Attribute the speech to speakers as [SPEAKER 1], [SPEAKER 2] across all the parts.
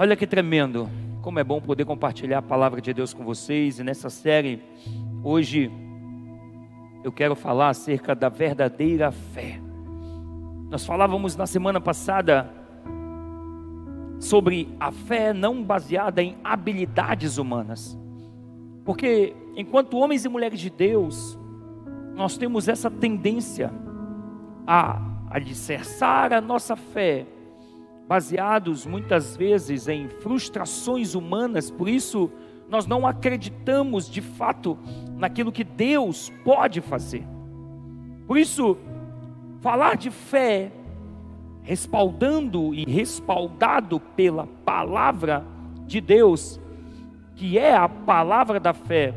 [SPEAKER 1] olha que tremendo. Como é bom poder compartilhar a palavra de Deus com vocês. E nessa série, hoje, eu quero falar acerca da verdadeira fé. Nós falávamos na semana passada sobre a fé não baseada em habilidades humanas. Porque enquanto homens e mulheres de Deus, nós temos essa tendência a alicerçar a nossa fé, baseados muitas vezes em frustrações humanas, por isso nós não acreditamos de fato naquilo que Deus pode fazer. Por isso, falar de fé, respaldando e respaldado pela palavra de Deus, que é a palavra da fé,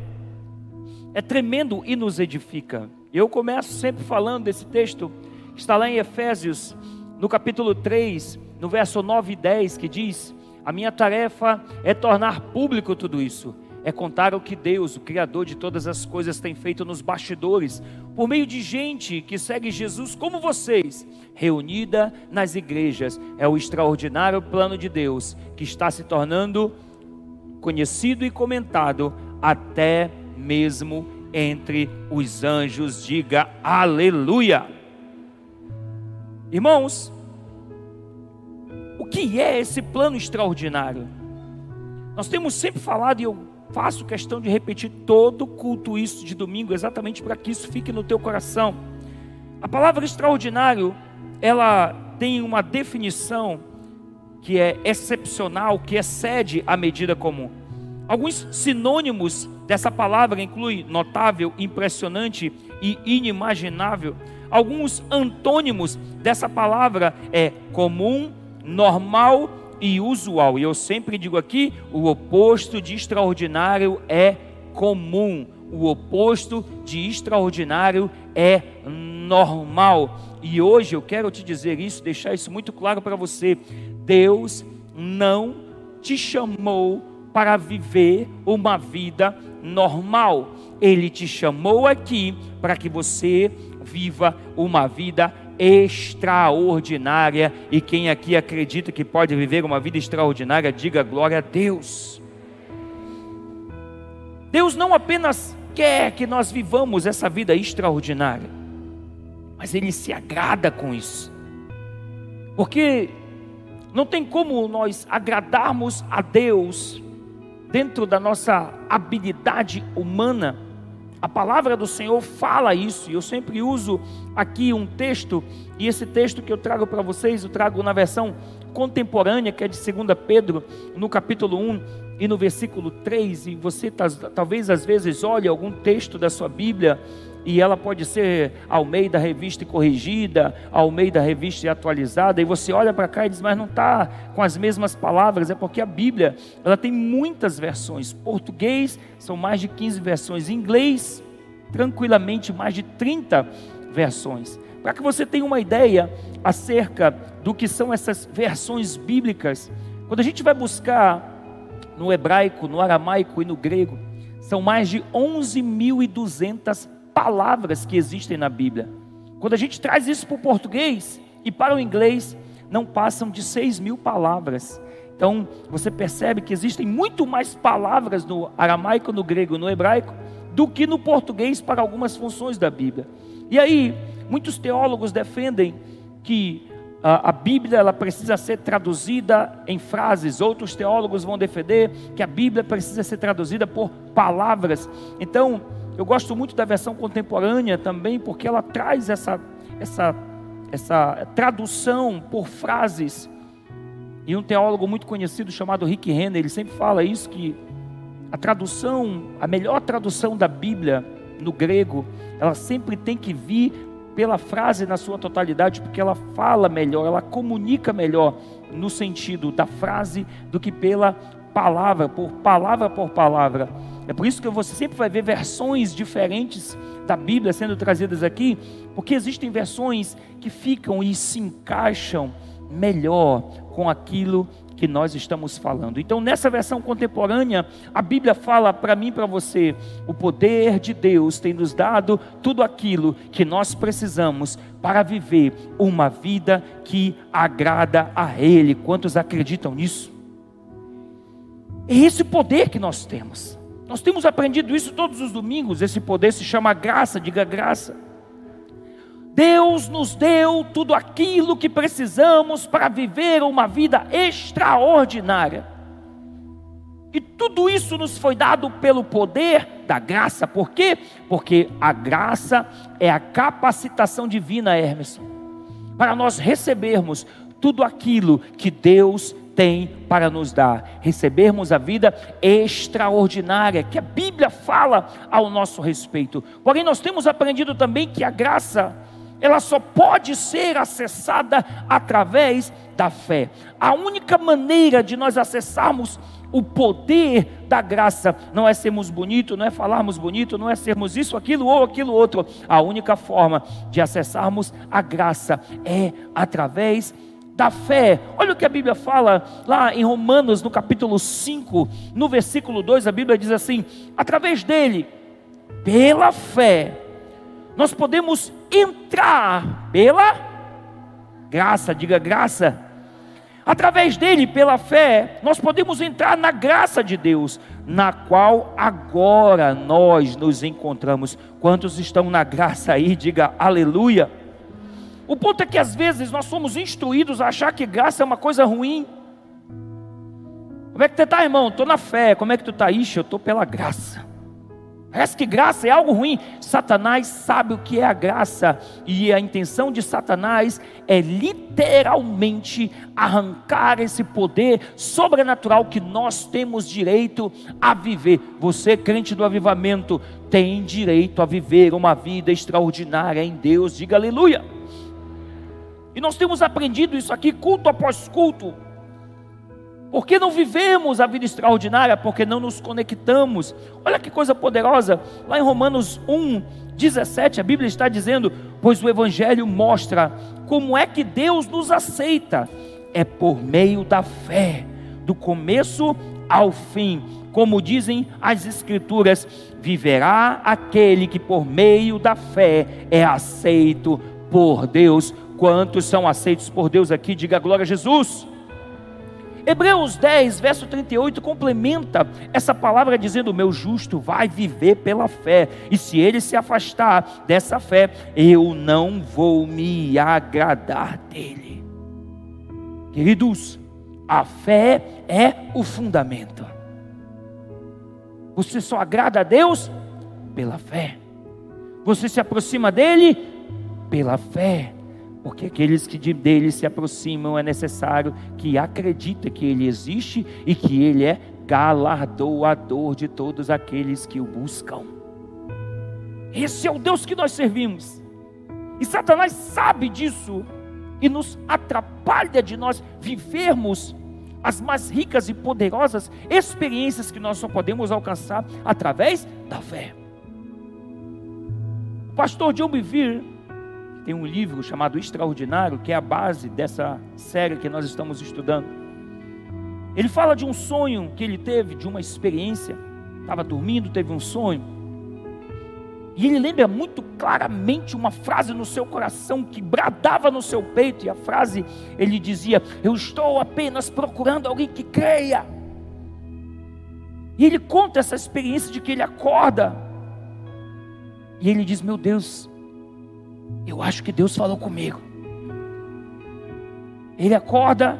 [SPEAKER 1] é tremendo e nos edifica. Eu começo sempre falando desse texto, está lá em Efésios, no capítulo 3, no verso 9 e 10, que diz: A minha tarefa é tornar público tudo isso, é contar o que Deus, o Criador de todas as coisas, tem feito nos bastidores, por meio de gente que segue Jesus como vocês, reunida nas igrejas. É o extraordinário plano de Deus que está se tornando conhecido e comentado até mesmo entre os anjos. Diga aleluia. Irmãos, que é esse plano extraordinário? Nós temos sempre falado, e eu faço questão de repetir todo culto isso de domingo, exatamente para que isso fique no teu coração. A palavra extraordinário, ela tem uma definição que é excepcional, que excede a medida comum. Alguns sinônimos dessa palavra incluem notável, impressionante e inimaginável. Alguns antônimos dessa palavra é comum, normal e usual. E eu sempre digo aqui, o oposto de extraordinário é comum. O oposto de extraordinário é normal. E hoje eu quero te dizer isso, deixar isso muito claro para você. Deus não te chamou para viver uma vida normal. Ele te chamou aqui para que você viva uma vida extraordinária. E quem aqui acredita que pode viver uma vida extraordinária, diga glória a Deus. Deus não apenas quer que nós vivamos essa vida extraordinária, mas Ele se agrada com isso. Porque não tem como nós agradarmos a Deus dentro da nossa habilidade humana. A palavra do Senhor fala isso, e eu sempre uso aqui um texto, e esse texto que eu trago para vocês, eu trago na versão contemporânea, que é de 2 Pedro, no capítulo 1 e no versículo 3, e você tá, talvez às vezes olhe algum texto da sua Bíblia e ela pode ser ao meio da revista corrigida, ao meio da revista atualizada, e você olha para cá e diz, mas não está com as mesmas palavras, é porque a Bíblia ela tem muitas versões. Português são mais de 15 versões, inglês, tranquilamente, mais de 30 versões. Para que você tenha uma ideia acerca do que são essas versões bíblicas, quando a gente vai buscar no hebraico, no aramaico e no grego, são mais de 11.200 palavras que existem na Bíblia. Quando a gente traz isso para o português e para o inglês, não passam de 6 mil palavras. Então, você percebe que existem muito mais palavras no aramaico, no grego, no hebraico, do que no português para algumas funções da Bíblia. E aí, muitos teólogos defendem que a Bíblia ela precisa ser traduzida em frases. Outros teólogos vão defender que a Bíblia precisa ser traduzida por palavras. Então, eu gosto muito da versão contemporânea também, porque ela traz essa, essa, essa tradução por frases. E um teólogo muito conhecido chamado Rick Renner, ele sempre fala isso que a tradução, a melhor tradução da Bíblia no grego, ela sempre tem que vir pela frase na sua totalidade, porque ela fala melhor, ela comunica melhor no sentido da frase do que pela palavra, por palavra por palavra. É por isso que você sempre vai ver versões diferentes da Bíblia sendo trazidas aqui, porque existem versões que ficam e se encaixam melhor com aquilo que nós estamos falando. Então, nessa versão contemporânea, a Bíblia fala para mim e para você: o poder de Deus tem nos dado tudo aquilo que nós precisamos para viver uma vida que agrada a Ele. Quantos acreditam nisso? É esse poder que nós temos. Nós temos aprendido isso todos os domingos. Esse poder se chama graça, diga graça. Deus nos deu tudo aquilo que precisamos para viver uma vida extraordinária. E tudo isso nos foi dado pelo poder da graça. Por quê? Porque a graça é a capacitação divina, Hermes, para nós recebermos tudo aquilo que Deus tem para nos dar, recebermos a vida extraordinária que a Bíblia fala ao nosso respeito. Porém, nós temos aprendido também que a graça, ela só pode ser acessada através da fé. A única maneira de nós acessarmos o poder da graça não é sermos bonitos, não é falarmos bonito, não é sermos isso, aquilo ou aquilo outro. A única forma de acessarmos a graça é através da fé. Olha o que a Bíblia fala lá em Romanos, no capítulo 5, no versículo 2, a Bíblia diz assim: através dele, pela fé, nós podemos entrar pela graça, diga graça Através dele, pela fé, nós podemos entrar na graça de Deus, na qual agora nós nos encontramos. Quantos estão na graça aí? Diga aleluia. O ponto é que às vezes nós somos instruídos a achar que graça é uma coisa ruim. Como é que você está, irmão? Estou na fé. Como é que tu está? Ixi, eu estou pela graça. Parece que graça é algo ruim. Satanás sabe o que é a graça, e a intenção de Satanás é literalmente arrancar esse poder sobrenatural que nós temos direito a viver. Você, crente do avivamento, tem direito a viver uma vida extraordinária em Deus, diga aleluia. E nós temos aprendido isso aqui, culto após culto. Porque não vivemos a vida extraordinária? Porque não nos conectamos. Olha que coisa poderosa. Lá em Romanos 1, 17, a Bíblia está dizendo: Pois o Evangelho mostra como é que Deus nos aceita. É por meio da fé, do começo ao fim. Como dizem as Escrituras: viverá aquele que por meio da fé é aceito por Deus. Quantos são aceitos por Deus aqui? Diga glória a Jesus. Hebreus 10, verso 38, complementa essa palavra dizendo: O meu justo vai viver pela fé, e se ele se afastar dessa fé, eu não vou me agradar dele. Queridos, a fé é o fundamento. Você só agrada a Deus pela fé. Você se aproxima dele pela fé porque aqueles que dele se aproximam é necessário que acredite que ele existe e que ele é galardoador de todos aqueles que o buscam. Esse é o Deus que nós servimos. E Satanás sabe disso e nos atrapalha de nós vivermos as mais ricas e poderosas experiências que nós só podemos alcançar através da fé. O pastor John Bevere tem um livro chamado Extraordinário, que é a base dessa série que nós estamos estudando. Ele fala de um sonho que ele teve, de uma experiência. Estava dormindo, teve um sonho. E ele lembra muito claramente uma frase no seu coração que bradava no seu peito. E a frase, ele dizia: Eu estou apenas procurando alguém que creia. E ele conta essa experiência de que ele acorda. E ele diz: Meu Deus, eu acho que Deus falou comigo. Ele acorda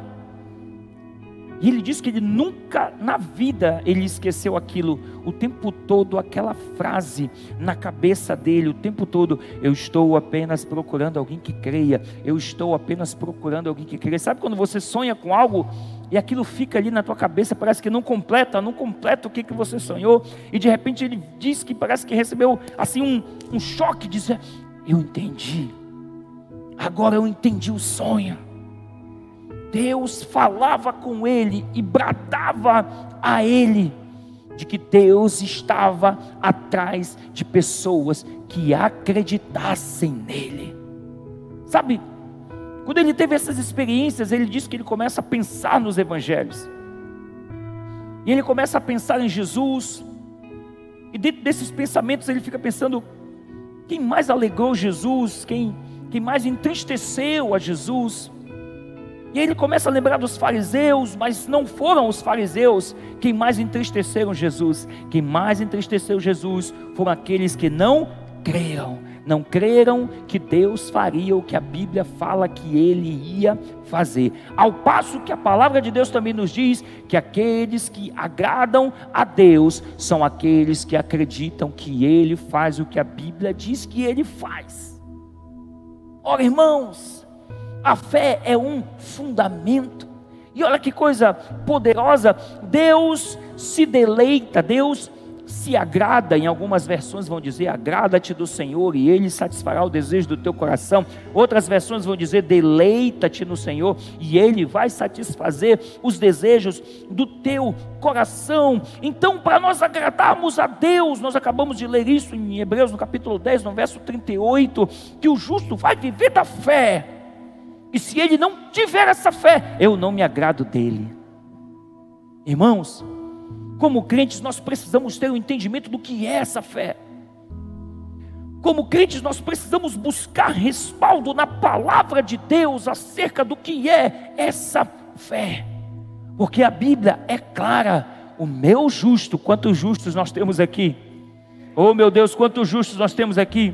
[SPEAKER 1] e ele diz que ele nunca na vida ele esqueceu aquilo, o tempo todo aquela frase na cabeça dele, o tempo todo, eu estou apenas procurando alguém que creia, eu estou apenas procurando alguém que creia. Sabe quando você sonha com algo e aquilo fica ali na tua cabeça, parece que não completa, não completa o que, que você sonhou, e de repente ele diz que parece que recebeu assim um, um choque, diz, eu entendi. Agora eu entendi o sonho. Deus falava com ele e bradava a ele de que Deus estava atrás de pessoas que acreditassem nele. Sabe, quando ele teve essas experiências, ele disse que ele começa a pensar nos evangelhos. E ele começa a pensar em Jesus. E dentro desses pensamentos ele fica pensando quem mais alegrou Jesus, quem, quem mais entristeceu a Jesus. E ele começa a lembrar dos fariseus, mas não foram os fariseus quem mais entristeceram Jesus. Quem mais entristeceu Jesus foram aqueles que não creram. Não creram que Deus faria o que a Bíblia fala que ele ia fazer. Ao passo que a palavra de Deus também nos diz que aqueles que agradam a Deus são aqueles que acreditam que ele faz o que a Bíblia diz que ele faz. Ora, irmãos, a fé é um fundamento. E olha que coisa poderosa, Deus se deleita, Deus se agrada, em algumas versões vão dizer, agrada-te do Senhor e Ele satisfará o desejo do teu coração. Outras versões vão dizer, deleita-te no Senhor e Ele vai satisfazer os desejos do teu coração. Então, para nós agradarmos a Deus, nós acabamos de ler isso em Hebreus, no capítulo 10, no verso 38, que o justo vai viver da fé. E se ele não tiver essa fé, eu não me agrado dele. Irmãos, como crentes, nós precisamos ter o um entendimento do que é essa fé. Como crentes, nós precisamos buscar respaldo na palavra de Deus acerca do que é essa fé. Porque a Bíblia é clara. O meu justo, quantos justos nós temos aqui? Oh meu Deus, quantos justos nós temos aqui?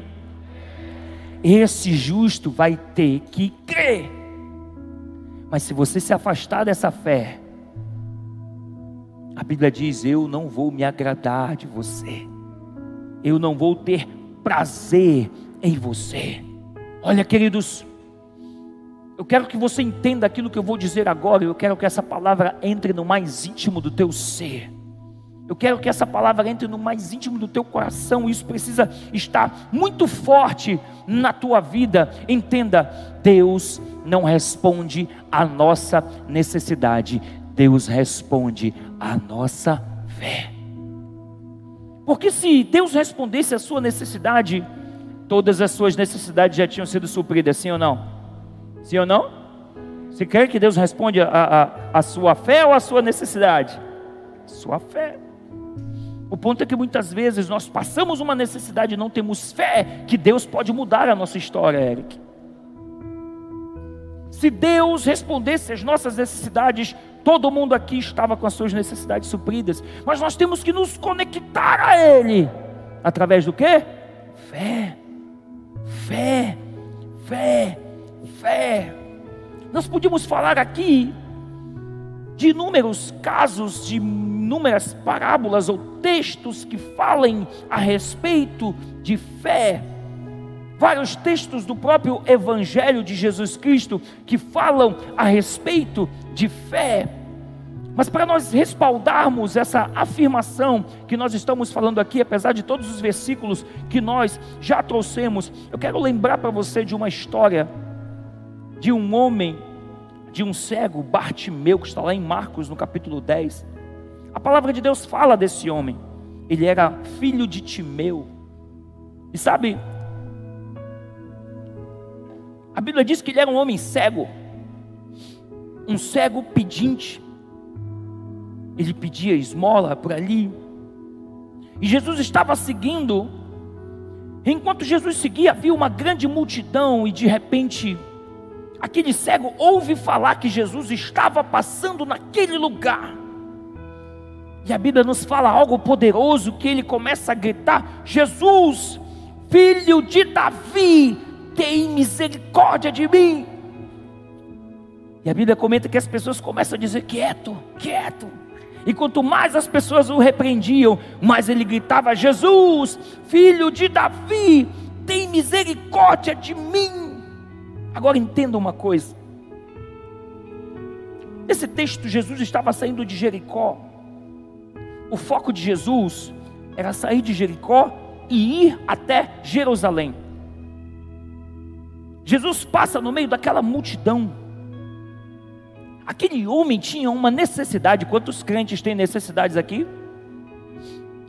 [SPEAKER 1] Esse justo vai ter que crer. Mas se você se afastar dessa fé, a Bíblia diz: Eu não vou me agradar de você, eu não vou ter prazer em você. Olha, queridos, eu quero que você entenda aquilo que eu vou dizer agora, eu quero que essa palavra entre no mais íntimo do teu ser. Eu quero que essa palavra entre no mais íntimo do teu coração. Isso precisa estar muito forte na tua vida. Entenda, Deus não responde à nossa necessidade. Deus responde à nossa fé. Porque se Deus respondesse à sua necessidade, todas as suas necessidades já tinham sido supridas, sim ou não? Sim ou não? Você quer que Deus responda a, a, a sua fé ou a sua necessidade? Sua fé. O ponto é que muitas vezes nós passamos uma necessidade e não temos fé que Deus pode mudar a nossa história, Eric. Se Deus respondesse às nossas necessidades, todo mundo aqui estava com as suas necessidades supridas. Mas nós temos que nos conectar a Ele. Através do que? Fé. Fé. Fé. Fé. Nós podíamos falar aqui de inúmeros casos, de inúmeras parábolas ou textos que falem a respeito de fé vários textos do próprio Evangelho de Jesus Cristo que falam a respeito de fé. Mas para nós respaldarmos essa afirmação que nós estamos falando aqui, apesar de todos os versículos que nós já trouxemos, eu quero lembrar para você de uma história de um homem, de um cego, Bartimeu, que está lá em Marcos, no capítulo 10. A palavra de Deus fala desse homem. Ele era filho de Timeu. E sabe, a Bíblia diz que ele era um homem cego, um cego pedinte. Ele pedia esmola por ali. E Jesus estava seguindo. Enquanto Jesus seguia, havia uma grande multidão e de repente aquele cego ouve falar que Jesus estava passando naquele lugar. E a Bíblia nos fala algo poderoso que ele começa a gritar: Jesus, filho de Davi, tem misericórdia de mim. E a Bíblia comenta que as pessoas começam a dizer: quieto, quieto. E quanto mais as pessoas o repreendiam, mais ele gritava: Jesus, filho de Davi, tem misericórdia de mim. Agora entenda uma coisa. Nesse texto, Jesus estava saindo de Jericó. O foco de Jesus era sair de Jericó e ir até Jerusalém. Jesus passa no meio daquela multidão. Aquele homem tinha uma necessidade. Quantos crentes têm necessidades aqui?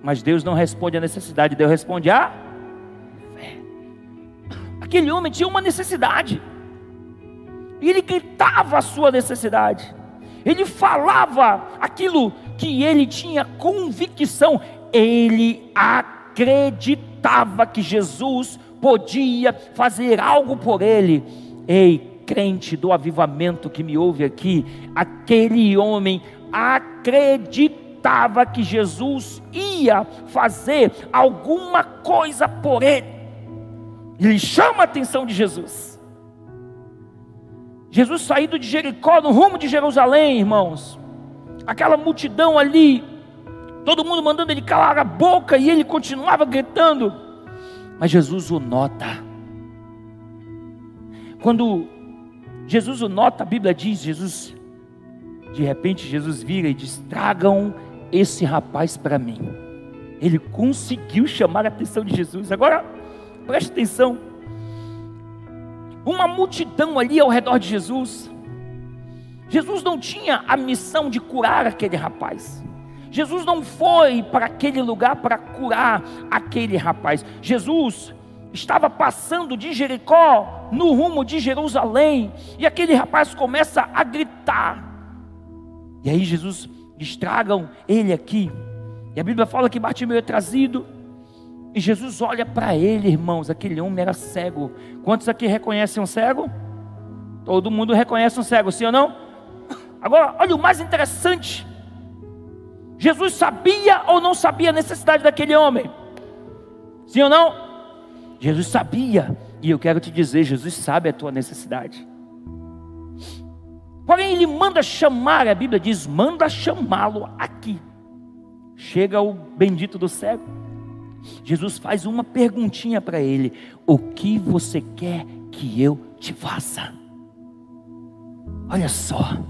[SPEAKER 1] Mas Deus não responde a necessidade, Deus responde a fé. Aquele homem tinha uma necessidade. E ele gritava a sua necessidade. Ele falava aquilo que ele tinha convicção. Ele acreditava que Jesus podia fazer algo por ele. Ei, crente do avivamento que me ouve aqui, aquele homem acreditava que Jesus ia fazer alguma coisa por ele. Ele chama a atenção de Jesus. Jesus saído de Jericó no rumo de Jerusalém, irmãos. Aquela multidão ali, todo mundo mandando ele calar a boca e ele continuava gritando. Mas Jesus o nota. Quando Jesus o nota, a Bíblia diz, Jesus, de repente Jesus vira e diz: tragam esse rapaz para mim. Ele conseguiu chamar a atenção de Jesus. Agora, preste atenção uma multidão ali ao redor de Jesus. Jesus não tinha a missão de curar aquele rapaz. Jesus não foi para aquele lugar para curar aquele rapaz. Jesus estava passando de Jericó no rumo de Jerusalém e aquele rapaz começa a gritar. E aí Jesus estragam ele aqui. E a Bíblia fala que Bartimeu é trazido e Jesus olha para ele, irmãos, aquele homem era cego. Quantos aqui reconhecem um cego? Todo mundo reconhece um cego, sim ou não? Agora, olha o mais interessante. Jesus sabia ou não sabia a necessidade daquele homem? Sim ou não? Jesus sabia. E eu quero te dizer, Jesus sabe a tua necessidade. Porém, ele manda chamar, a Bíblia diz: manda chamá-lo aqui. Chega o bendito do cego. Jesus faz uma perguntinha para ele: O que você quer que eu te faça? Olha só.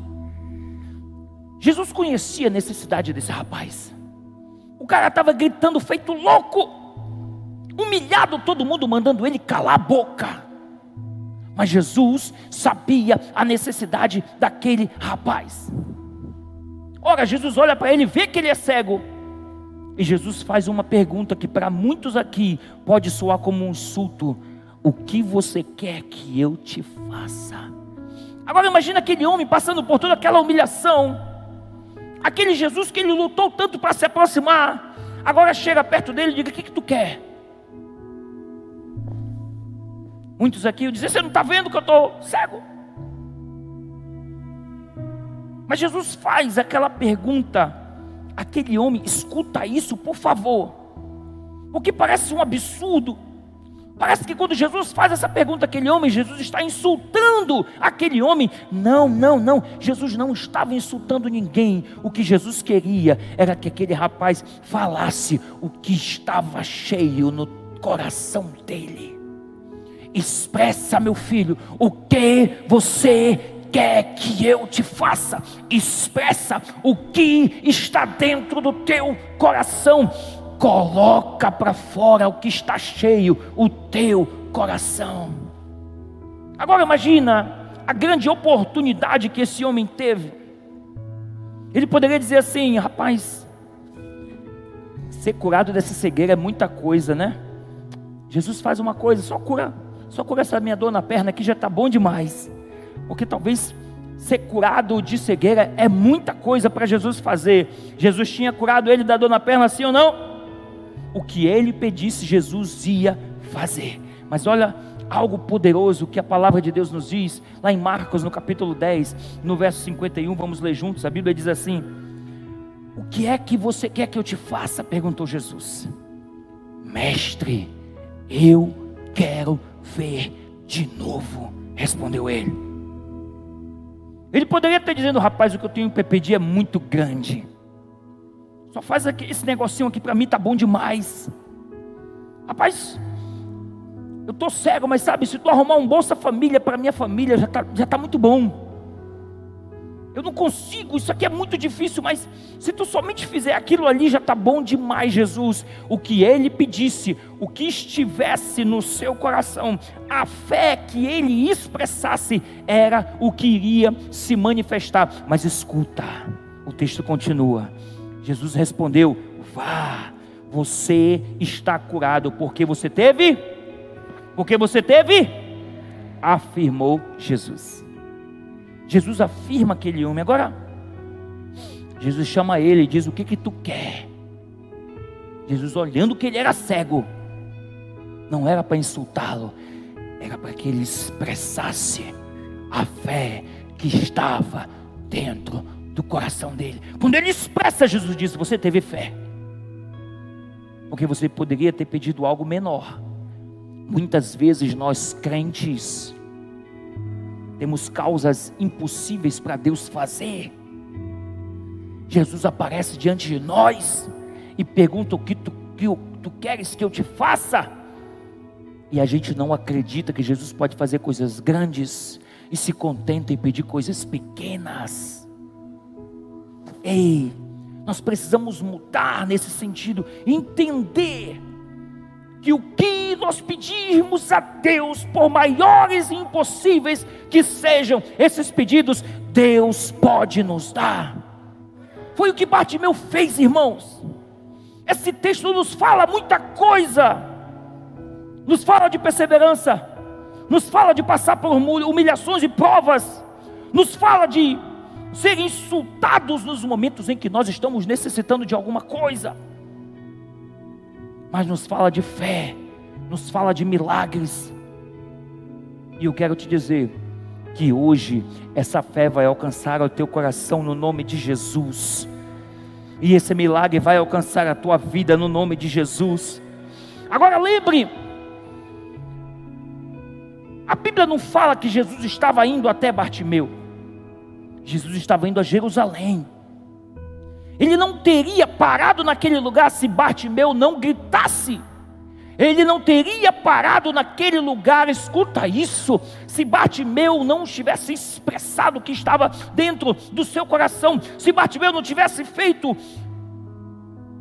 [SPEAKER 1] Jesus conhecia a necessidade desse rapaz. O cara estava gritando feito louco, humilhado, todo mundo mandando ele calar a boca. Mas Jesus sabia a necessidade daquele rapaz. Ora, Jesus olha para ele, vê que ele é cego e Jesus faz uma pergunta que para muitos aqui pode soar como um insulto: O que você quer que eu te faça? Agora imagina aquele homem passando por toda aquela humilhação, aquele Jesus que ele lutou tanto para se aproximar, agora chega perto dele e diga: O que, que tu quer? Muitos aqui dizem: Você não está vendo que eu estou cego? Mas Jesus faz aquela pergunta aquele homem, escuta isso, por favor. Porque parece um absurdo. Parece que quando Jesus faz essa pergunta àquele homem, Jesus está insultando aquele homem. Não, não, não. Jesus não estava insultando ninguém. O que Jesus queria era que aquele rapaz falasse o que estava cheio no coração dele. Expressa, meu filho, o que você quer que eu te faça? Expressa o que está dentro do teu coração. Coloca para fora o que está cheio, o teu coração. Agora imagina a grande oportunidade que esse homem teve. Ele poderia dizer assim, rapaz, ser curado dessa cegueira é muita coisa, né? Jesus faz uma coisa, só cura, só cura essa minha dor na perna que já está bom demais. Porque talvez ser curado de cegueira é muita coisa para Jesus fazer. Jesus tinha curado ele da dor na perna, sim ou não? O que ele pedisse, Jesus ia fazer. Mas olha algo poderoso que a palavra de Deus nos diz, lá em Marcos, no capítulo 10, no verso 51, vamos ler juntos. A Bíblia diz assim: O que é que você quer que eu te faça? perguntou Jesus. Mestre, eu quero ver de novo, respondeu ele. Ele poderia estar dizendo, rapaz, o que eu tenho para pedir é muito grande. Só faz aqui, esse negocinho aqui para mim tá bom demais. Rapaz, eu estou cego, mas sabe, se tu arrumar um Bolsa Família para minha família, já está já tá muito bom. Eu não consigo, isso aqui é muito difícil, mas se tu somente fizer aquilo ali, já está bom demais, Jesus. O que ele pedisse, o que estivesse no seu coração, a fé que ele expressasse, era o que iria se manifestar. Mas escuta, o texto continua. Jesus respondeu: Vá, você está curado, porque você teve? Porque você teve? Afirmou Jesus. Jesus afirma aquele homem. Agora, Jesus chama ele e diz: O que que tu quer? Jesus olhando que ele era cego, não era para insultá-lo, era para que ele expressasse a fé que estava dentro do coração dele. Quando ele expressa, Jesus disse: Você teve fé. Porque você poderia ter pedido algo menor. Muitas vezes nós crentes temos causas impossíveis para Deus fazer. Jesus aparece diante de nós e pergunta o que tu, que tu queres que eu te faça. E a gente não acredita que Jesus pode fazer coisas grandes e se contenta em pedir coisas pequenas. Ei, nós precisamos mudar nesse sentido, entender que o que nós pedirmos a Deus, por maiores e impossíveis que sejam esses pedidos, Deus pode nos dar. Foi o que Bartimeu fez, irmãos. Esse texto nos fala muita coisa, nos fala de perseverança, nos fala de passar por humilhações e provas, nos fala de ser insultados nos momentos em que nós estamos necessitando de alguma coisa, mas nos fala de fé, nos fala de milagres. E eu quero te dizer que hoje essa fé vai alcançar o teu coração no nome de Jesus. E esse milagre vai alcançar a tua vida no nome de Jesus. Agora lembre, a Bíblia não fala que Jesus estava indo até Bartimeu. Jesus estava indo a Jerusalém. Ele não teria parado naquele lugar se Bartimeu não gritasse. Ele não teria parado naquele lugar, escuta isso, se Bartimeu não tivesse expressado o que estava dentro do seu coração, se Bartimeu não tivesse feito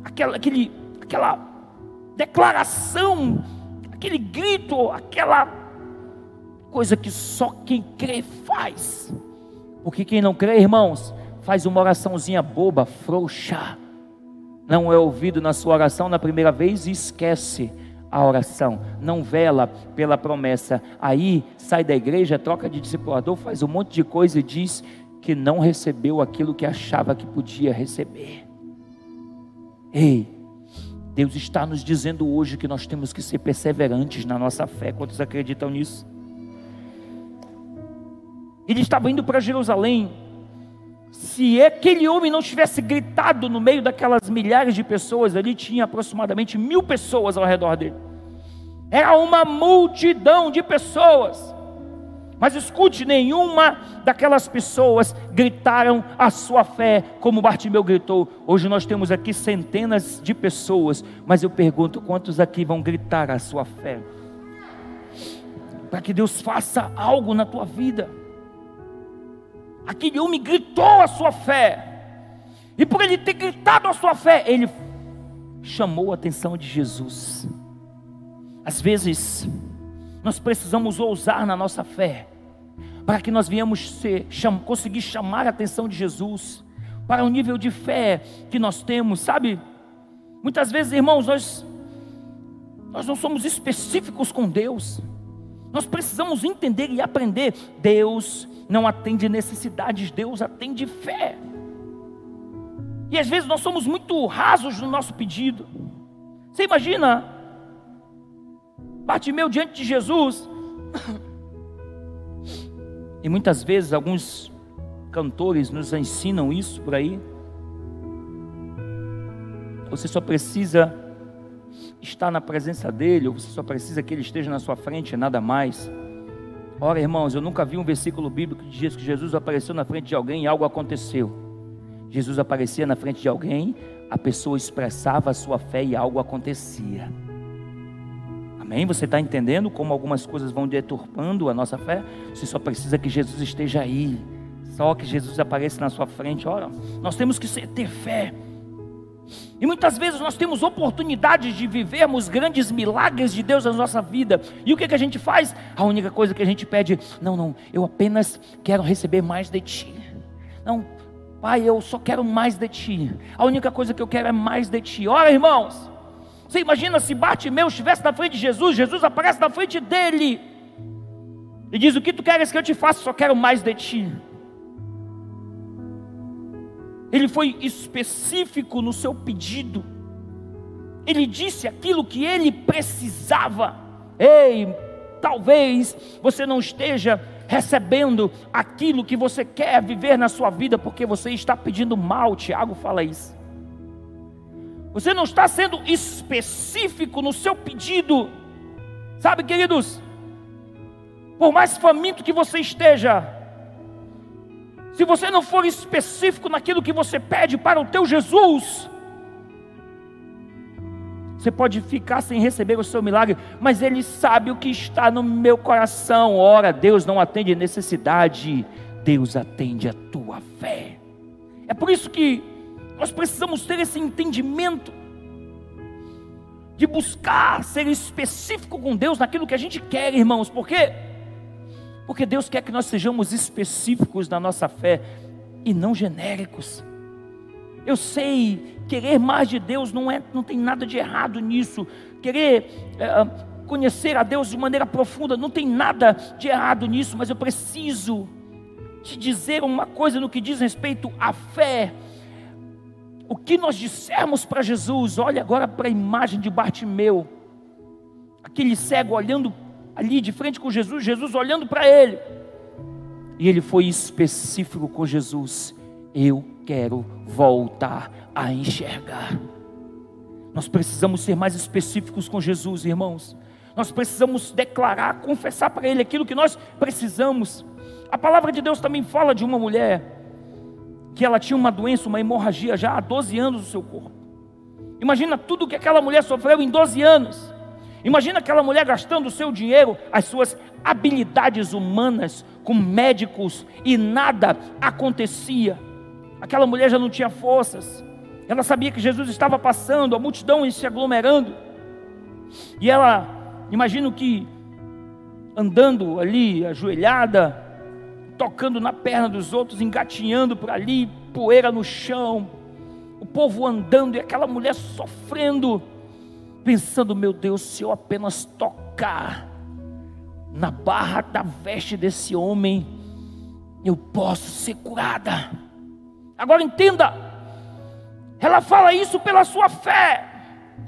[SPEAKER 1] aquela, aquele, aquela declaração, aquele grito, aquela coisa que só quem crê faz. Porque quem não crê, irmãos, faz uma oraçãozinha boba, frouxa. Não é ouvido na sua oração na primeira vez e esquece a oração. Não vela pela promessa. Aí sai da igreja, troca de discipulador, faz um monte de coisa e diz que não recebeu aquilo que achava que podia receber. Ei, Deus está nos dizendo hoje que nós temos que ser perseverantes na nossa fé. Quantos acreditam nisso? Ele estava indo para Jerusalém. Se aquele homem não tivesse gritado no meio daquelas milhares de pessoas, ali tinha aproximadamente mil pessoas ao redor dele. Era uma multidão de pessoas. Mas escute, nenhuma daquelas pessoas gritaram a sua fé como Bartimeu gritou. Hoje nós temos aqui centenas de pessoas, mas eu pergunto: quantos aqui vão gritar a sua fé? Para que Deus faça algo na tua vida. Aquele homem gritou a sua fé. E por ele ter gritado a sua fé, ele chamou a atenção de Jesus. Às vezes, nós precisamos ousar na nossa fé, para que nós venhamos ser, cham, conseguir chamar a atenção de Jesus, para o nível de fé que nós temos, sabe? Muitas vezes, irmãos, nós, nós não somos específicos com Deus, nós precisamos entender e aprender. Deus não atende necessidades, Deus atende fé. E às vezes nós somos muito rasos no nosso pedido. Você imagina, Bartimeu diante de Jesus, e muitas vezes alguns cantores nos ensinam isso por aí. Você só precisa estar na presença dele, ou você só precisa que ele esteja na sua frente, nada mais. Ora, irmãos, eu nunca vi um versículo bíblico que diz que Jesus apareceu na frente de alguém e algo aconteceu. Jesus aparecia na frente de alguém, a pessoa expressava a sua fé e algo acontecia. Amém? Você está entendendo como algumas coisas vão deturpando a nossa fé? Você só precisa que Jesus esteja aí. Só que Jesus apareça na sua frente. Ora, nós temos que ter fé. E muitas vezes nós temos oportunidades de vivermos grandes milagres de Deus na nossa vida. E o que, que a gente faz? A única coisa que a gente pede, não, não, eu apenas quero receber mais de ti. Não, Pai, eu só quero mais de ti. A única coisa que eu quero é mais de ti. Ora, irmãos, você imagina se Bartimeu estivesse na frente de Jesus, Jesus aparece na frente dele e diz: O que tu queres que eu te faça? Só quero mais de ti ele foi específico no seu pedido, ele disse aquilo que ele precisava. Ei, talvez você não esteja recebendo aquilo que você quer viver na sua vida, porque você está pedindo mal. Tiago fala isso. Você não está sendo específico no seu pedido. Sabe, queridos? Por mais faminto que você esteja, se você não for específico naquilo que você pede para o teu Jesus, você pode ficar sem receber o seu milagre, mas Ele sabe o que está no meu coração. Ora, Deus não atende necessidade, Deus atende a tua fé. É por isso que nós precisamos ter esse entendimento de buscar ser específico com Deus naquilo que a gente quer, irmãos. Por quê? Porque Deus quer que nós sejamos específicos na nossa fé e não genéricos. Eu sei, querer mais de Deus não, é, não tem nada de errado nisso. Querer é, conhecer a Deus de maneira profunda não tem nada de errado nisso, mas eu preciso te dizer uma coisa no que diz respeito à fé o que nós dissermos para Jesus, olha agora para a imagem de Bartimeu, aquele cego olhando ali de frente com Jesus, Jesus olhando para ele, e ele foi específico com Jesus: Eu quero voltar a enxergar. Nós precisamos ser mais específicos com Jesus, irmãos. Nós precisamos declarar, confessar para Ele aquilo que nós precisamos. A palavra de Deus também fala de uma mulher que ela tinha uma doença, uma hemorragia já há 12 anos no seu corpo. Imagina tudo que aquela mulher sofreu em 12 anos. Imagina aquela mulher gastando o seu dinheiro, as suas habilidades humanas com médicos e nada acontecia. Aquela mulher já não tinha forças. Ela sabia que Jesus estava passando, a multidão se aglomerando. E ela, imagino que andando ali, ajoelhada, tocando na perna dos outros, engatinhando por ali, poeira no chão, o povo andando e aquela mulher sofrendo, pensando: meu Deus, se eu apenas tocar na barra da veste desse homem, eu posso ser curada. Agora entenda, ela fala isso pela sua fé,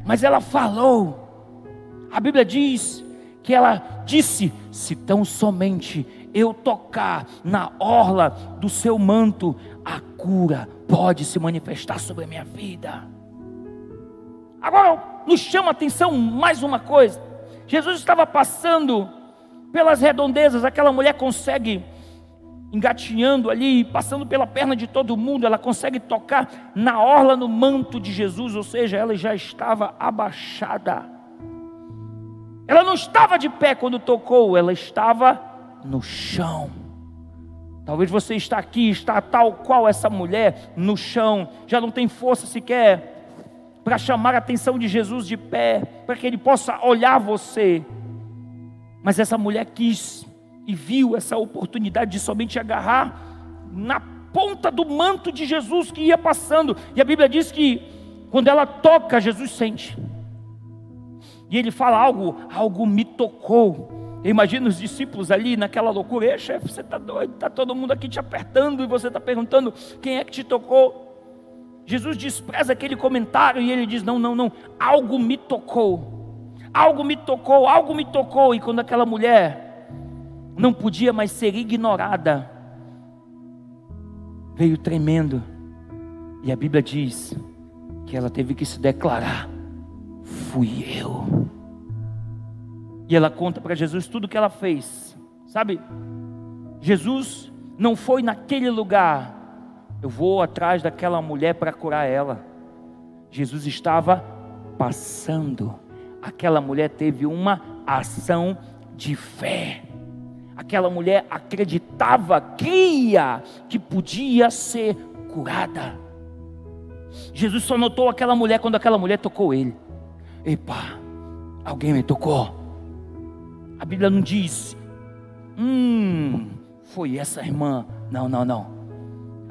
[SPEAKER 1] mas ela falou, a Bíblia diz que ela disse: se tão somente eu tocar na orla do seu manto, a cura pode se manifestar sobre a minha vida. Agora, nos chama a atenção mais uma coisa: Jesus estava passando pelas redondezas, aquela mulher consegue, engatinhando ali, passando pela perna de todo mundo, ela consegue tocar na orla no manto de Jesus, ou seja, ela já estava abaixada. Ela não estava de pé quando tocou, ela estava no chão. Talvez você está aqui, está tal qual essa mulher no chão, já não tem força sequer para chamar a atenção de Jesus de pé, para que ele possa olhar você. Mas essa mulher quis e viu essa oportunidade de somente agarrar na ponta do manto de Jesus que ia passando. E a Bíblia diz que quando ela toca, Jesus sente. E ele fala algo, algo me tocou. Imagina os discípulos ali naquela loucura. Ei, chefe, você está doido? Está todo mundo aqui te apertando e você está perguntando quem é que te tocou. Jesus despreza aquele comentário e ele diz: Não, não, não, algo me tocou. Algo me tocou, algo me tocou. E quando aquela mulher não podia mais ser ignorada, veio tremendo. E a Bíblia diz que ela teve que se declarar: Fui eu. E ela conta para Jesus tudo o que ela fez. Sabe? Jesus não foi naquele lugar. Eu vou atrás daquela mulher para curar ela. Jesus estava passando. Aquela mulher teve uma ação de fé. Aquela mulher acreditava, cria que podia ser curada. Jesus só notou aquela mulher quando aquela mulher tocou ele. Epa, alguém me tocou. A Bíblia não diz, hum, foi essa irmã. Não, não, não.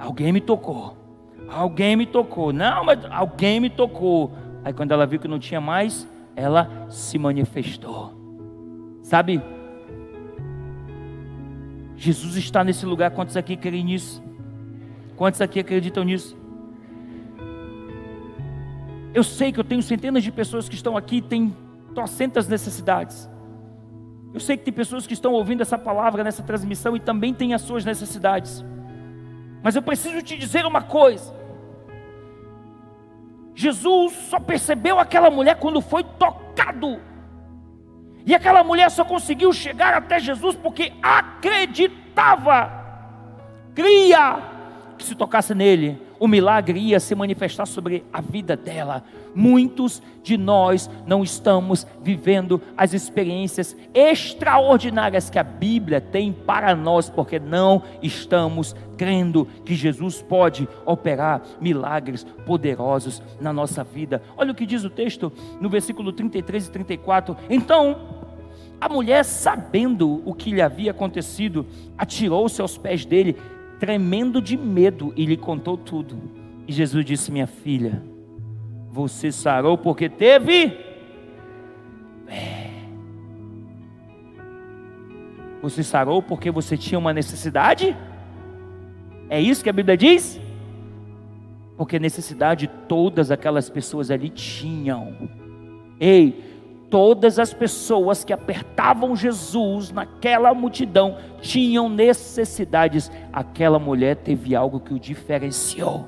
[SPEAKER 1] Alguém me tocou. Alguém me tocou. Não, mas alguém me tocou. Aí quando ela viu que não tinha mais, ela se manifestou. Sabe? Jesus está nesse lugar. Quantos aqui querem nisso? Quantos aqui acreditam nisso? Eu sei que eu tenho centenas de pessoas que estão aqui e têm trocentas necessidades. Eu sei que tem pessoas que estão ouvindo essa palavra nessa transmissão e também têm as suas necessidades. Mas eu preciso te dizer uma coisa. Jesus só percebeu aquela mulher quando foi tocado. E aquela mulher só conseguiu chegar até Jesus porque acreditava, cria que se tocasse nele, o milagre ia se manifestar sobre a vida dela. Muitos de nós não estamos vivendo as experiências extraordinárias que a Bíblia tem para nós, porque não estamos crendo que Jesus pode operar milagres poderosos na nossa vida. Olha o que diz o texto no versículo 33 e 34. Então, a mulher, sabendo o que lhe havia acontecido, atirou-se aos pés dele tremendo de medo, e lhe contou tudo. E Jesus disse: Minha filha, você sarou porque teve fé. Você sarou porque você tinha uma necessidade? É isso que a Bíblia diz? Porque necessidade todas aquelas pessoas ali tinham. Ei, todas as pessoas que apertavam Jesus naquela multidão tinham necessidades. Aquela mulher teve algo que o diferenciou.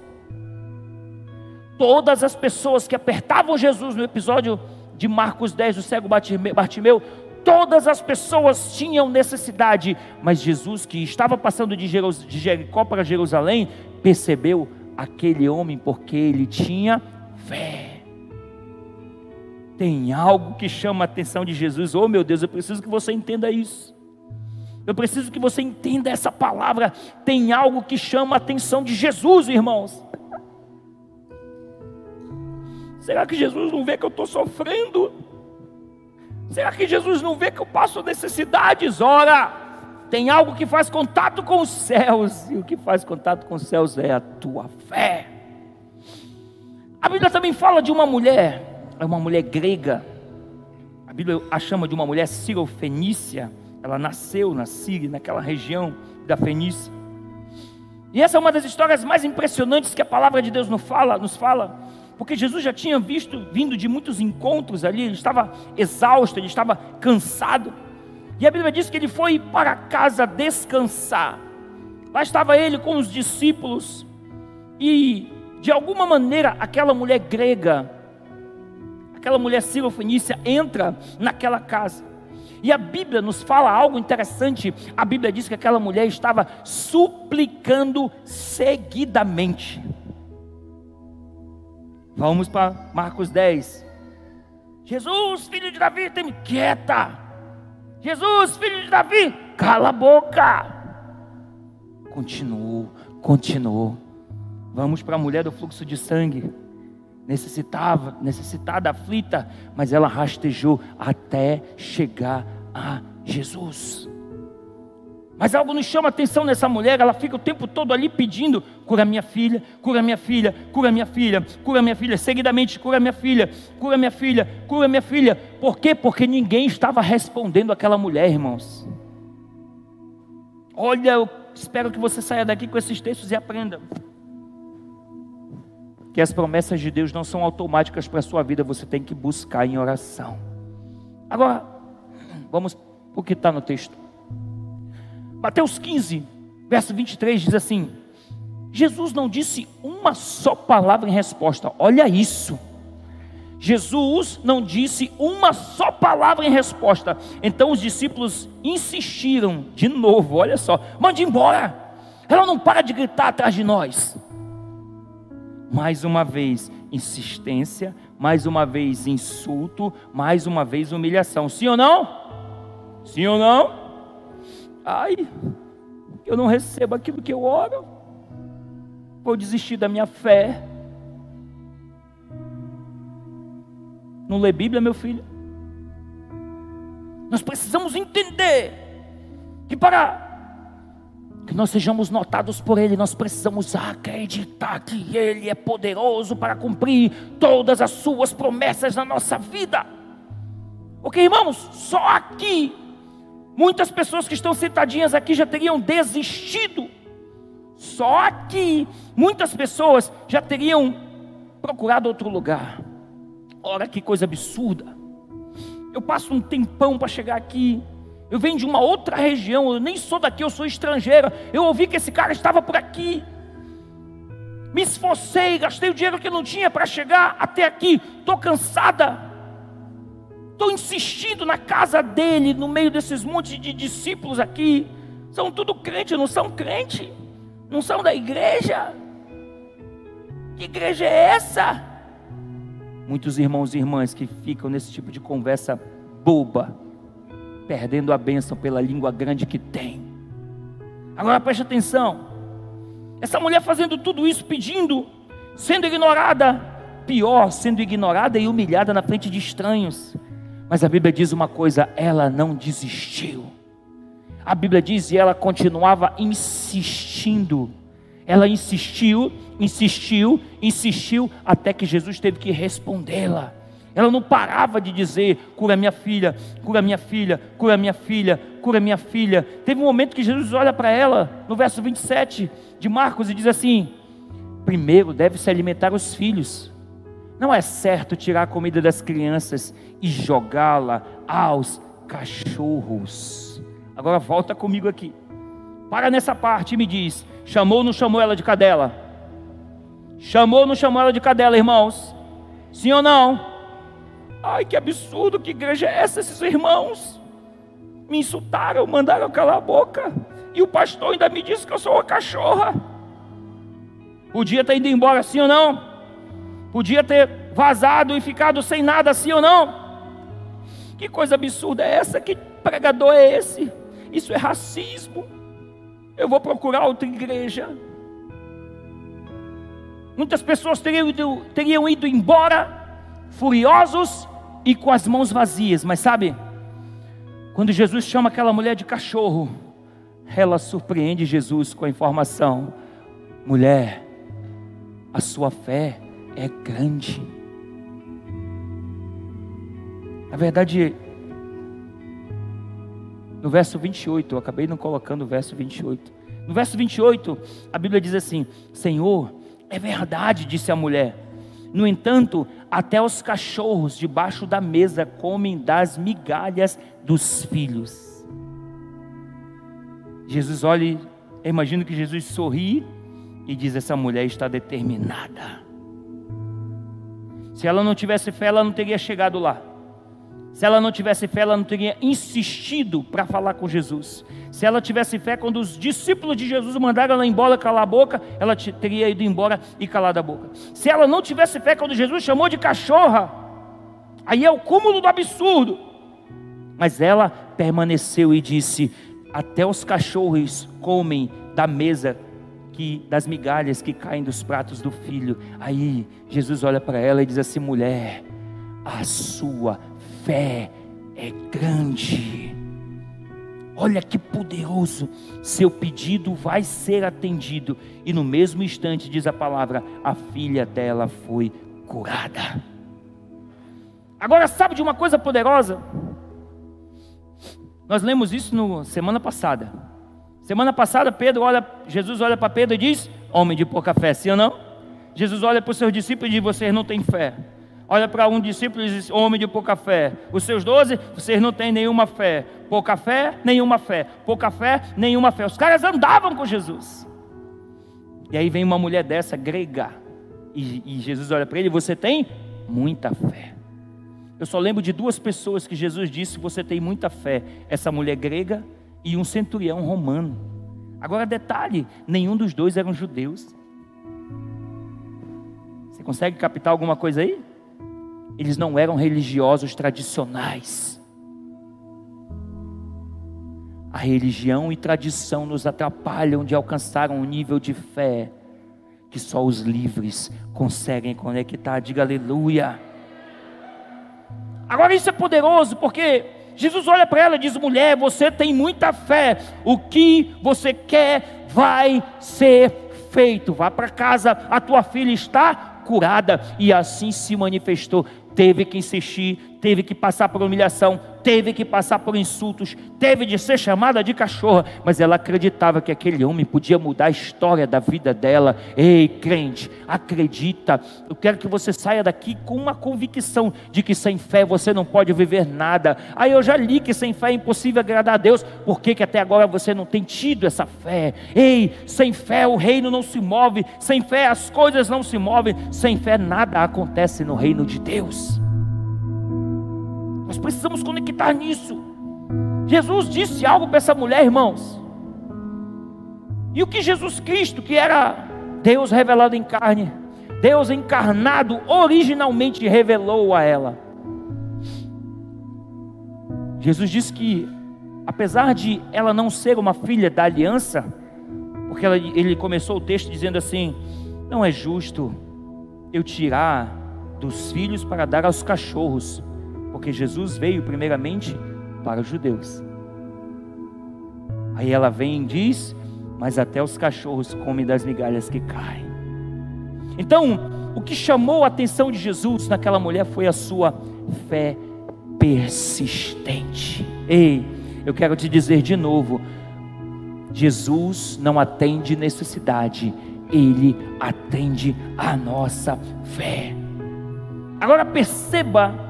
[SPEAKER 1] Todas as pessoas que apertavam Jesus no episódio de Marcos 10, do cego Bartimeu, todas as pessoas tinham necessidade, mas Jesus, que estava passando de Jericó para Jerusalém, percebeu aquele homem porque ele tinha fé. Tem algo que chama a atenção de Jesus. Oh meu Deus, eu preciso que você entenda isso. Eu preciso que você entenda essa palavra. Tem algo que chama a atenção de Jesus, irmãos. Será que Jesus não vê que eu estou sofrendo? Será que Jesus não vê que eu passo necessidades? Ora, tem algo que faz contato com os céus, e o que faz contato com os céus é a tua fé. A Bíblia também fala de uma mulher é uma mulher grega. A Bíblia a chama de uma mulher sirofenícia. Ela nasceu na Síria, naquela região da Fenícia. E essa é uma das histórias mais impressionantes que a palavra de Deus nos fala, nos fala, porque Jesus já tinha visto, vindo de muitos encontros ali, ele estava exausto, ele estava cansado. E a Bíblia diz que ele foi para casa descansar. Lá estava ele com os discípulos, e de alguma maneira aquela mulher grega aquela mulher Fenícia entra naquela casa. E a Bíblia nos fala algo interessante. A Bíblia diz que aquela mulher estava suplicando seguidamente. Vamos para Marcos 10. Jesus, filho de Davi, tem quieta. Jesus, filho de Davi, cala a boca. Continuou, continuou. Vamos para a mulher do fluxo de sangue necessitava, necessitada, aflita, mas ela rastejou até chegar a Jesus. Mas algo nos chama a atenção nessa mulher, ela fica o tempo todo ali pedindo: cura minha filha, cura minha filha, cura minha filha, cura minha filha, seguidamente, cura minha filha, cura minha filha, cura minha filha. Por quê? Porque ninguém estava respondendo aquela mulher, irmãos. Olha, eu espero que você saia daqui com esses textos e aprenda que as promessas de Deus não são automáticas para a sua vida, você tem que buscar em oração. Agora, vamos o que está no texto. Mateus 15, verso 23 diz assim: Jesus não disse uma só palavra em resposta, olha isso. Jesus não disse uma só palavra em resposta. Então os discípulos insistiram de novo, olha só, mande embora. Ela não para de gritar atrás de nós. Mais uma vez, insistência, mais uma vez, insulto, mais uma vez, humilhação. Sim ou não? Sim ou não? Ai, eu não recebo aquilo que eu oro, vou desistir da minha fé. Não lê Bíblia, meu filho? Nós precisamos entender que para que nós sejamos notados por Ele, nós precisamos acreditar que Ele é poderoso para cumprir todas as Suas promessas na nossa vida. Ok, irmãos, só aqui, muitas pessoas que estão sentadinhas aqui já teriam desistido. Só aqui, muitas pessoas já teriam procurado outro lugar. Ora, que coisa absurda. Eu passo um tempão para chegar aqui, Eu venho de uma outra região, eu nem sou daqui, eu sou estrangeira. Eu ouvi que esse cara estava por aqui. Me esforcei, gastei o dinheiro que não tinha para chegar até aqui. Estou cansada. Estou insistindo na casa dele, no meio desses montes de discípulos aqui. São tudo crente, não são crente? Não são da igreja? Que igreja é essa? Muitos irmãos e irmãs que ficam nesse tipo de conversa boba perdendo a bênção pela língua grande que tem. Agora preste atenção. Essa mulher fazendo tudo isso, pedindo, sendo ignorada, pior, sendo ignorada e humilhada na frente de estranhos. Mas a Bíblia diz uma coisa: ela não desistiu. A Bíblia diz e ela continuava insistindo. Ela insistiu, insistiu, insistiu, até que Jesus teve que respondê-la. Ela não parava de dizer: cura minha filha, cura minha filha, cura minha filha, cura minha filha. Teve um momento que Jesus olha para ela, no verso 27 de Marcos, e diz assim: primeiro deve-se alimentar os filhos. Não é certo tirar a comida das crianças e jogá-la aos cachorros. Agora volta comigo aqui. Para nessa parte e me diz: chamou ou não chamou ela de cadela? Chamou ou não chamou ela de cadela, irmãos? Sim ou não? Ai, que absurdo, que igreja é essa? Esses irmãos me insultaram, mandaram calar a boca. E o pastor ainda me disse que eu sou uma cachorra. Podia ter ido embora assim ou não? Podia ter vazado e ficado sem nada assim ou não? Que coisa absurda é essa? Que pregador é esse? Isso é racismo. Eu vou procurar outra igreja. Muitas pessoas teriam ido, teriam ido embora furiosos e com as mãos vazias, mas sabe, quando Jesus chama aquela mulher de cachorro, ela surpreende Jesus com a informação: mulher, a sua fé é grande. Na verdade, no verso 28, eu acabei não colocando o verso 28. No verso 28, a Bíblia diz assim: Senhor, é verdade, disse a mulher. No entanto, até os cachorros debaixo da mesa comem das migalhas dos filhos. Jesus olha, imagino que Jesus sorri e diz: Essa mulher está determinada. Se ela não tivesse fé, ela não teria chegado lá. Se ela não tivesse fé, ela não teria insistido para falar com Jesus. Se ela tivesse fé, quando os discípulos de Jesus mandaram ela embora calar a boca, ela teria ido embora e calado a boca. Se ela não tivesse fé, quando Jesus chamou de cachorra, aí é o cúmulo do absurdo. Mas ela permaneceu e disse: Até os cachorros comem da mesa que das migalhas que caem dos pratos do filho. Aí Jesus olha para ela e diz assim: mulher, a sua fé é grande. Olha que poderoso, seu pedido vai ser atendido. E no mesmo instante, diz a palavra, a filha dela foi curada. Agora, sabe de uma coisa poderosa? Nós lemos isso no semana passada. Semana passada, Pedro olha, Jesus olha para Pedro e diz: Homem de pouca fé, sim ou não? Jesus olha para os seus discípulos e diz: Vocês não têm fé. Olha para um discípulo e diz: Homem de pouca fé. Os seus doze, vocês não têm nenhuma fé. Pouca fé, nenhuma fé. Pouca fé, nenhuma fé. Os caras andavam com Jesus. E aí vem uma mulher dessa, grega. E, e Jesus olha para ele: Você tem muita fé. Eu só lembro de duas pessoas que Jesus disse: Você tem muita fé. Essa mulher grega e um centurião romano. Agora, detalhe: nenhum dos dois eram judeus. Você consegue captar alguma coisa aí? Eles não eram religiosos tradicionais. A religião e tradição nos atrapalham de alcançar um nível de fé que só os livres conseguem conectar. Diga aleluia. Agora isso é poderoso porque Jesus olha para ela e diz: mulher, você tem muita fé, o que você quer vai ser feito. Vá para casa, a tua filha está curada. E assim se manifestou teve que insistir, teve que passar por humilhação, teve que passar por insultos, teve de ser chamada de cachorra, mas ela acreditava que aquele homem podia mudar a história da vida dela. Ei, crente, acredita. Eu quero que você saia daqui com uma convicção de que sem fé você não pode viver nada. Aí eu já li que sem fé é impossível agradar a Deus. Por que, que até agora você não tem tido essa fé? Ei, sem fé o reino não se move, sem fé as coisas não se movem, sem fé nada acontece no reino de Deus. Nós precisamos conectar nisso. Jesus disse algo para essa mulher, irmãos. E o que Jesus Cristo, que era Deus revelado em carne, Deus encarnado, originalmente revelou a ela. Jesus disse que, apesar de ela não ser uma filha da aliança, porque ela, ele começou o texto dizendo assim: Não é justo eu tirar dos filhos para dar aos cachorros porque Jesus veio primeiramente para os judeus. Aí ela vem e diz: Mas até os cachorros comem das migalhas que caem. Então, o que chamou a atenção de Jesus naquela mulher foi a sua fé persistente. Ei, eu quero te dizer de novo: Jesus não atende necessidade, ele atende a nossa fé. Agora perceba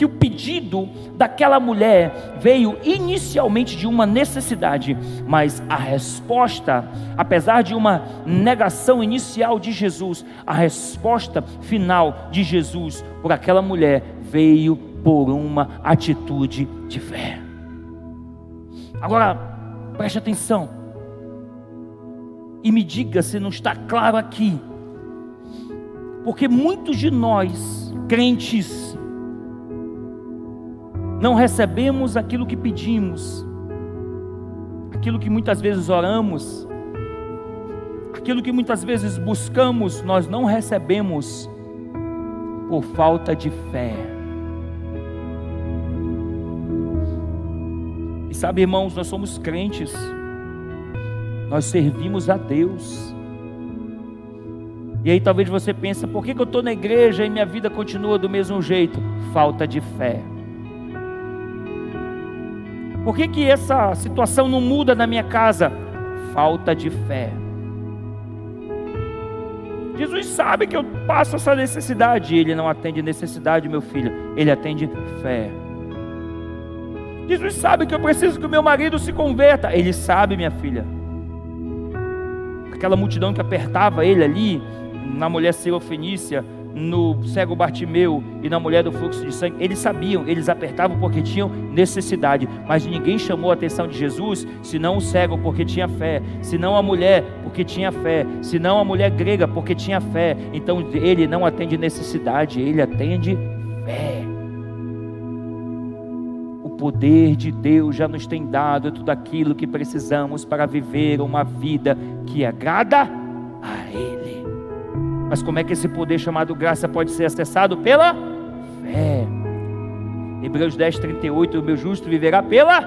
[SPEAKER 1] que o pedido daquela mulher veio inicialmente de uma necessidade, mas a resposta, apesar de uma negação inicial de Jesus, a resposta final de Jesus por aquela mulher veio por uma atitude de fé. Agora, preste atenção e me diga se não está claro aqui, porque muitos de nós, crentes, não recebemos aquilo que pedimos, aquilo que muitas vezes oramos, aquilo que muitas vezes buscamos, nós não recebemos por falta de fé. E sabe, irmãos, nós somos crentes, nós servimos a Deus. E aí talvez você pense, por que, que eu estou na igreja e minha vida continua do mesmo jeito? Falta de fé. Por que, que essa situação não muda na minha casa? Falta de fé. Jesus sabe que eu passo essa necessidade. Ele não atende necessidade, meu filho. Ele atende fé. Jesus sabe que eu preciso que o meu marido se converta. Ele sabe, minha filha. Aquela multidão que apertava ele ali, na mulher serofenícia, no cego Bartimeu e na mulher do fluxo de sangue, eles sabiam, eles apertavam porque tinham necessidade, mas ninguém chamou a atenção de Jesus, senão o cego porque tinha fé, senão a mulher porque tinha fé, senão a mulher grega porque tinha fé. Então ele não atende necessidade, ele atende fé. O poder de Deus já nos tem dado tudo aquilo que precisamos para viver uma vida que agrada a Ele. Mas como é que esse poder chamado graça pode ser acessado? Pela fé. Hebreus 10, 38, o meu justo viverá pela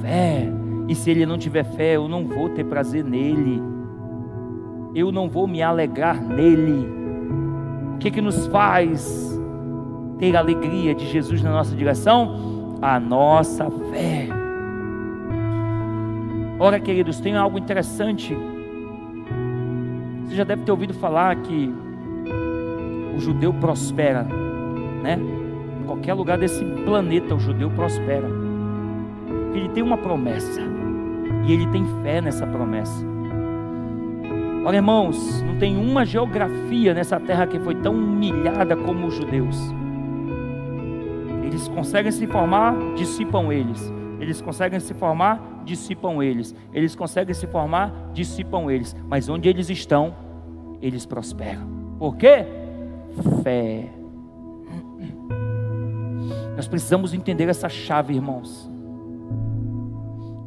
[SPEAKER 1] fé. E se ele não tiver fé, eu não vou ter prazer nele. Eu não vou me alegrar nele. O que que nos faz ter a alegria de Jesus na nossa direção? A nossa fé. Ora, queridos, tem algo interessante você já deve ter ouvido falar que o judeu prospera, né? Em qualquer lugar desse planeta o judeu prospera. Ele tem uma promessa e ele tem fé nessa promessa. Olha, irmãos, não tem uma geografia nessa terra que foi tão humilhada como os judeus. Eles conseguem se formar, dissipam eles. Eles conseguem se formar, dissipam eles. Eles conseguem se formar, dissipam eles. Mas onde eles estão, eles prosperam. Por quê? Fé. Nós precisamos entender essa chave, irmãos.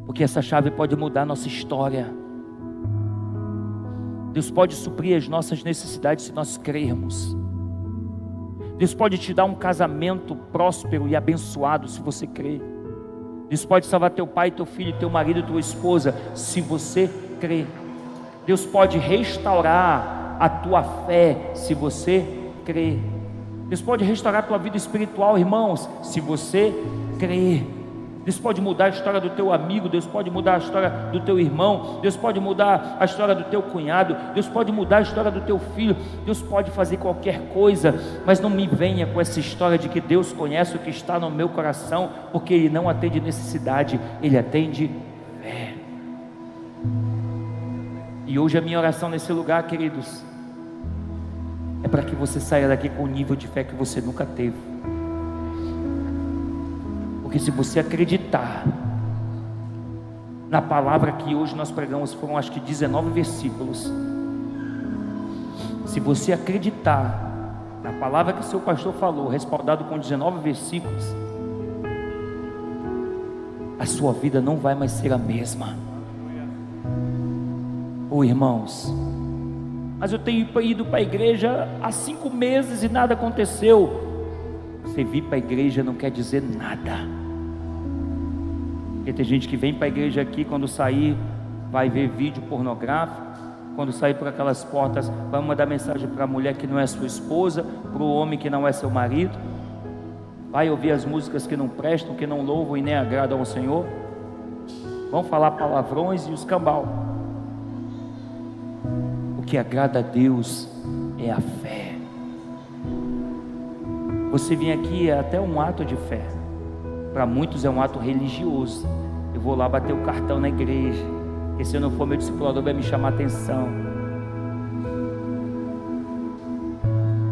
[SPEAKER 1] Porque essa chave pode mudar nossa história. Deus pode suprir as nossas necessidades se nós crermos. Deus pode te dar um casamento próspero e abençoado se você crer. Deus pode salvar teu pai, teu filho, teu marido, tua esposa, se você crer. Deus pode restaurar a tua fé se você crer. Deus pode restaurar a tua vida espiritual, irmãos, se você crer. Deus pode mudar a história do teu amigo, Deus pode mudar a história do teu irmão, Deus pode mudar a história do teu cunhado, Deus pode mudar a história do teu filho, Deus pode fazer qualquer coisa, mas não me venha com essa história de que Deus conhece o que está no meu coração, porque Ele não atende necessidade, Ele atende fé. E hoje a minha oração nesse lugar, queridos, é para que você saia daqui com o nível de fé que você nunca teve. Porque se você acreditar na palavra que hoje nós pregamos, foram acho que 19 versículos. Se você acreditar na palavra que seu pastor falou, respaldado com 19 versículos, a sua vida não vai mais ser a mesma. Oh irmãos, mas eu tenho ido para a igreja há cinco meses e nada aconteceu. Você vir para a igreja não quer dizer nada. Porque tem gente que vem para a igreja aqui, quando sair, vai ver vídeo pornográfico. Quando sair por aquelas portas, vai mandar mensagem para a mulher que não é sua esposa, para o homem que não é seu marido. Vai ouvir as músicas que não prestam, que não louvam e nem agradam ao Senhor. Vão falar palavrões e os cambal que agrada a Deus é a fé. Você vem aqui é até um ato de fé. Para muitos é um ato religioso. Eu vou lá bater o cartão na igreja. Porque se eu não for meu discipulador vai me chamar atenção.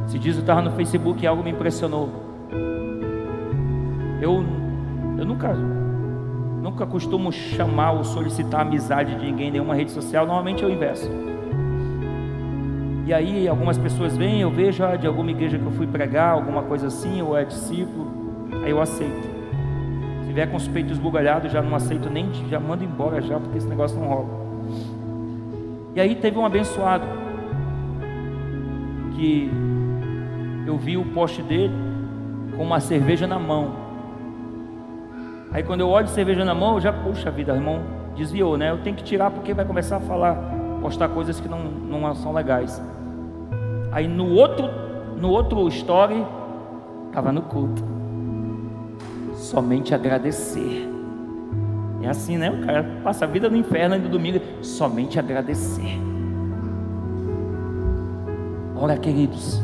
[SPEAKER 1] Se diz eu estava no Facebook e algo me impressionou. Eu, eu nunca, nunca costumo chamar ou solicitar amizade de ninguém em nenhuma rede social. Normalmente eu inverso. E aí algumas pessoas vêm, eu vejo ah, de alguma igreja que eu fui pregar, alguma coisa assim, ou é discípulo, aí eu aceito. Vier com os peitos bugalhados, já não aceito nem, já mando embora já, porque esse negócio não rola. E aí teve um abençoado que eu vi o poste dele com uma cerveja na mão. Aí quando eu olho cerveja na mão, eu já, puxa vida, irmão, desviou, né? Eu tenho que tirar porque vai começar a falar, postar coisas que não, não são legais. Aí no outro, no outro story, estava no culto. Somente agradecer. É assim, né? O cara passa a vida no inferno e no domingo, somente agradecer. Ora, queridos,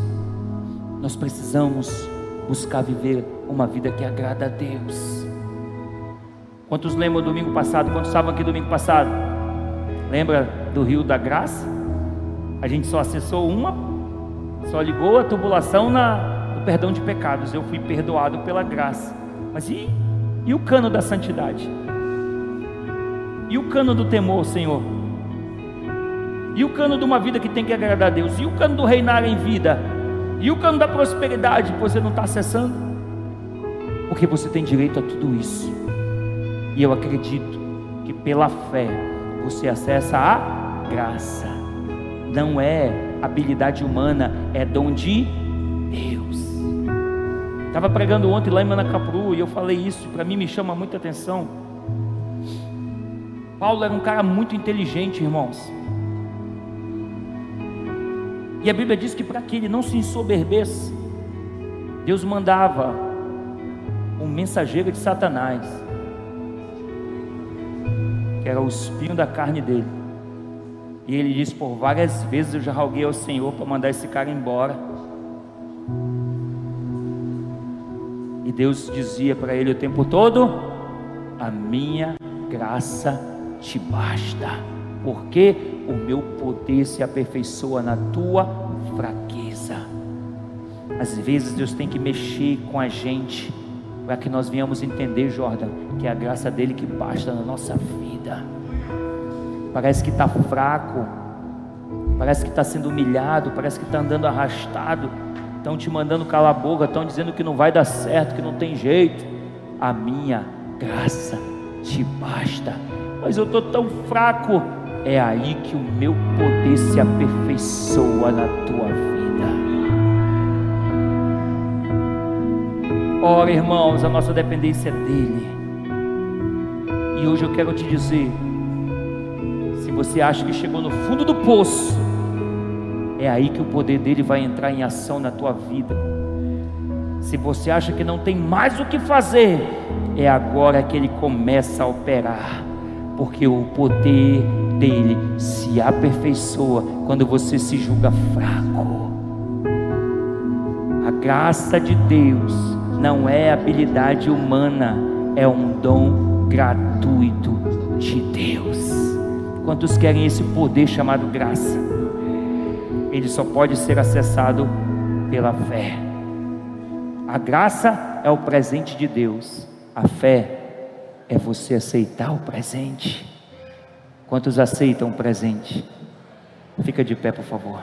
[SPEAKER 1] nós precisamos buscar viver uma vida que agrada a Deus. Quantos lembram domingo passado? Quantos estavam aqui domingo passado? Lembra do Rio da Graça? A gente só acessou uma só ligou a tubulação na, no perdão de pecados. Eu fui perdoado pela graça. Mas e, e o cano da santidade? E o cano do temor, Senhor? E o cano de uma vida que tem que agradar a Deus? E o cano do reinar em vida? E o cano da prosperidade você não está acessando? Porque você tem direito a tudo isso. E eu acredito que pela fé você acessa a graça. Não é habilidade humana, é dom de Deus. Estava pregando ontem lá em Manacapuru e eu falei isso, para mim me chama muita atenção. Paulo era um cara muito inteligente, irmãos. E a Bíblia diz que para que ele não se ensoberbesse, Deus mandava um mensageiro de Satanás, que era o espinho da carne dele e ele diz: Por várias vezes eu já roguei ao Senhor para mandar esse cara embora. Deus dizia para ele o tempo todo: A minha graça te basta, porque o meu poder se aperfeiçoa na tua fraqueza. Às vezes Deus tem que mexer com a gente para que nós venhamos entender, Jordan, que é a graça dele que basta na nossa vida parece que está fraco, parece que está sendo humilhado, parece que está andando arrastado, estão te mandando calar a boca, estão dizendo que não vai dar certo, que não tem jeito. A minha graça te basta, mas eu estou tão fraco. É aí que o meu poder se aperfeiçoa na tua vida. Ora, irmãos, a nossa dependência é dEle. E hoje eu quero te dizer você acha que chegou no fundo do poço, é aí que o poder dele vai entrar em ação na tua vida. Se você acha que não tem mais o que fazer, é agora que ele começa a operar, porque o poder dele se aperfeiçoa quando você se julga fraco. A graça de Deus não é habilidade humana, é um dom gratuito de Deus. Quantos querem esse poder chamado graça? ele só pode ser acessado pela fé. A graça é o presente de Deus, a fé é você aceitar o presente. Quantos aceitam o presente? Fica de pé, por favor.